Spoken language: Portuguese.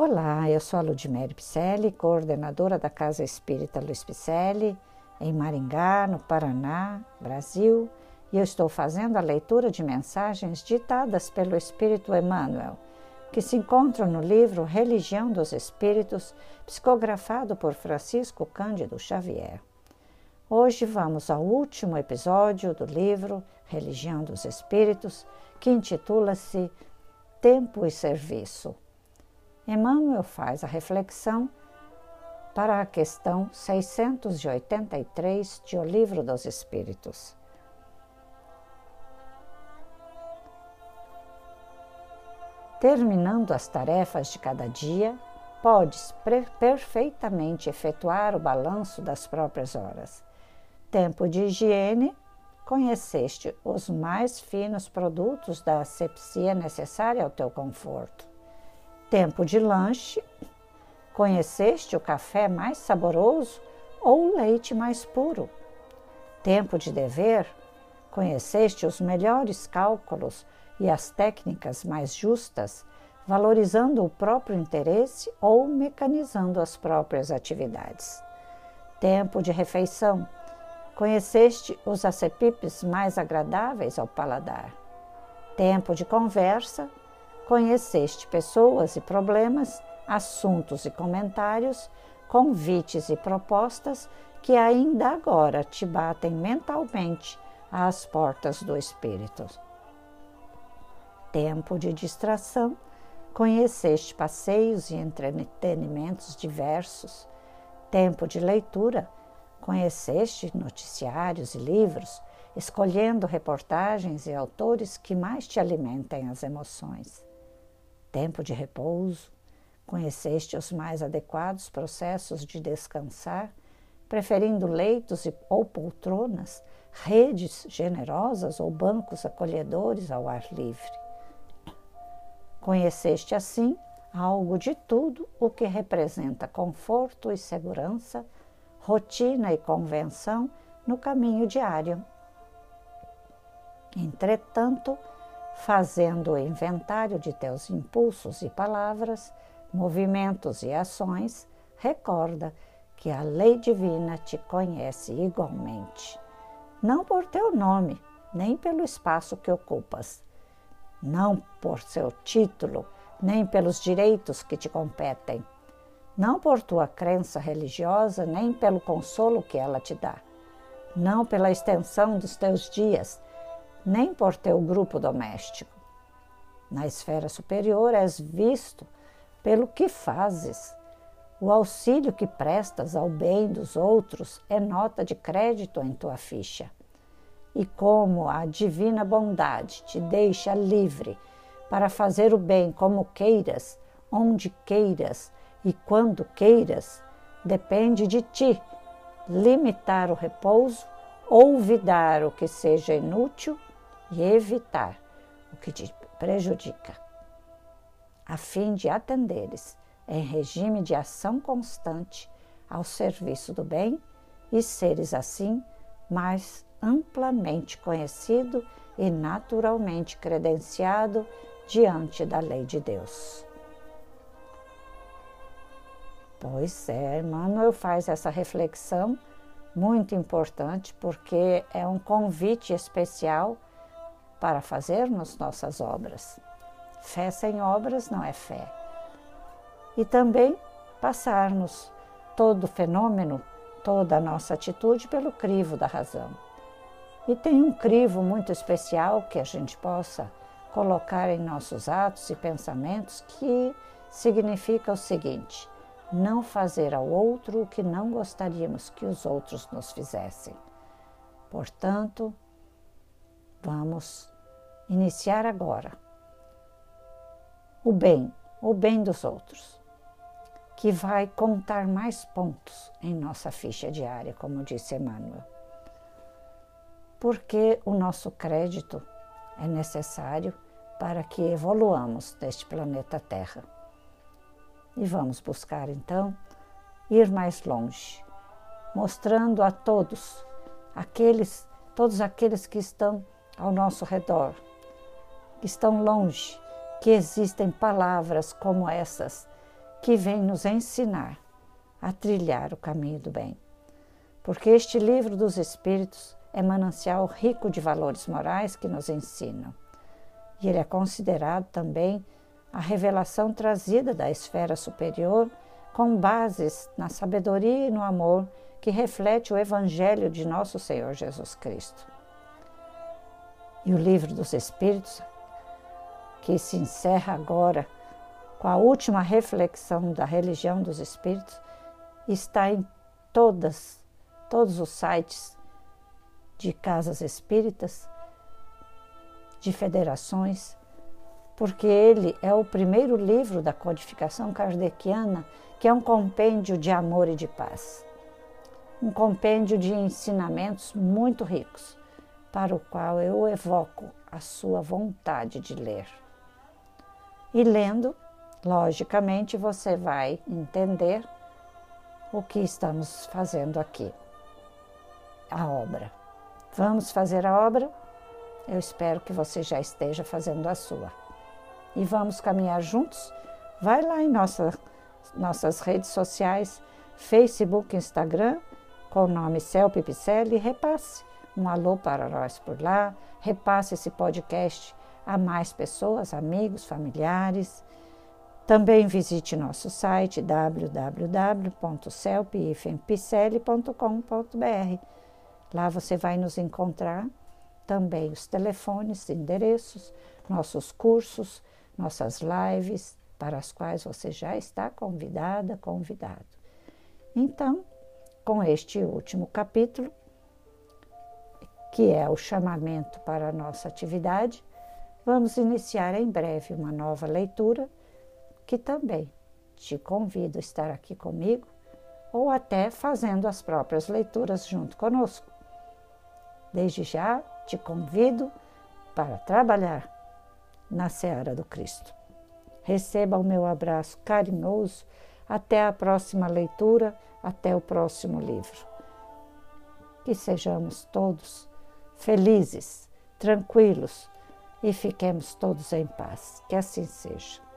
Olá, eu sou a Ludmere Picelli, coordenadora da Casa Espírita Luiz Picelli, em Maringá, no Paraná, Brasil, e eu estou fazendo a leitura de mensagens ditadas pelo Espírito Emmanuel, que se encontram no livro Religião dos Espíritos, psicografado por Francisco Cândido Xavier. Hoje vamos ao último episódio do livro Religião dos Espíritos, que intitula-se Tempo e Serviço. Emmanuel faz a reflexão para a questão 683 de O Livro dos Espíritos. Terminando as tarefas de cada dia, podes perfeitamente efetuar o balanço das próprias horas. Tempo de higiene, conheceste os mais finos produtos da asepsia necessária ao teu conforto. Tempo de lanche, conheceste o café mais saboroso ou o leite mais puro. Tempo de dever, conheceste os melhores cálculos e as técnicas mais justas, valorizando o próprio interesse ou mecanizando as próprias atividades. Tempo de refeição, conheceste os acepipes mais agradáveis ao paladar. Tempo de conversa, conheceste pessoas e problemas, assuntos e comentários, convites e propostas que ainda agora te batem mentalmente às portas do espírito. Tempo de distração, conheceste passeios e entretenimentos diversos. Tempo de leitura, conheceste noticiários e livros, escolhendo reportagens e autores que mais te alimentem as emoções tempo de repouso, conheceste os mais adequados processos de descansar, preferindo leitos ou poltronas, redes generosas ou bancos acolhedores ao ar livre. Conheceste assim algo de tudo o que representa conforto e segurança, rotina e convenção no caminho diário. Entretanto, fazendo o inventário de teus impulsos e palavras, movimentos e ações, recorda que a lei divina te conhece igualmente, não por teu nome, nem pelo espaço que ocupas, não por seu título, nem pelos direitos que te competem, não por tua crença religiosa, nem pelo consolo que ela te dá, não pela extensão dos teus dias, nem por teu grupo doméstico. Na esfera superior és visto pelo que fazes. O auxílio que prestas ao bem dos outros é nota de crédito em tua ficha. E como a divina bondade te deixa livre para fazer o bem como queiras, onde queiras e quando queiras, depende de ti limitar o repouso, olvidar o que seja inútil e evitar o que te prejudica, a fim de atenderes em regime de ação constante ao serviço do bem e seres assim mais amplamente conhecido e naturalmente credenciado diante da lei de Deus. Pois é, Emmanuel faz essa reflexão muito importante porque é um convite especial para fazermos nossas obras. Fé sem obras não é fé. E também passarmos todo o fenômeno, toda a nossa atitude pelo crivo da razão. E tem um crivo muito especial que a gente possa colocar em nossos atos e pensamentos que significa o seguinte: não fazer ao outro o que não gostaríamos que os outros nos fizessem. Portanto, Vamos iniciar agora o bem, o bem dos outros, que vai contar mais pontos em nossa ficha diária, como disse Emmanuel. Porque o nosso crédito é necessário para que evoluamos neste planeta Terra. E vamos buscar então ir mais longe, mostrando a todos, aqueles, todos aqueles que estão ao nosso redor, que estão longe, que existem palavras como essas que vem nos ensinar a trilhar o caminho do bem. Porque este livro dos Espíritos é manancial rico de valores morais que nos ensinam. E ele é considerado também a revelação trazida da esfera superior com bases na sabedoria e no amor que reflete o Evangelho de nosso Senhor Jesus Cristo. E o livro dos Espíritos, que se encerra agora com a última reflexão da religião dos Espíritos, está em todas, todos os sites de casas espíritas, de federações, porque ele é o primeiro livro da codificação kardeciana que é um compêndio de amor e de paz. Um compêndio de ensinamentos muito ricos, para o qual eu evoco a sua vontade de ler. E lendo, logicamente, você vai entender o que estamos fazendo aqui, a obra. Vamos fazer a obra? Eu espero que você já esteja fazendo a sua. E vamos caminhar juntos? Vai lá em nossa, nossas redes sociais, Facebook, Instagram, com o nome Cel Pipicelli e repasse um alô para nós por lá, repasse esse podcast a mais pessoas, amigos, familiares. Também visite nosso site www.celpifempicelli.com.br. Lá você vai nos encontrar também os telefones, endereços, nossos cursos, nossas lives, para as quais você já está convidada, convidado. Então, com este último capítulo, que é o chamamento para a nossa atividade, vamos iniciar em breve uma nova leitura que também te convido a estar aqui comigo ou até fazendo as próprias leituras junto conosco. Desde já te convido para trabalhar na seara do Cristo. Receba o meu abraço carinhoso. Até a próxima leitura, até o próximo livro. Que sejamos todos felizes, tranquilos e fiquemos todos em paz. Que assim seja.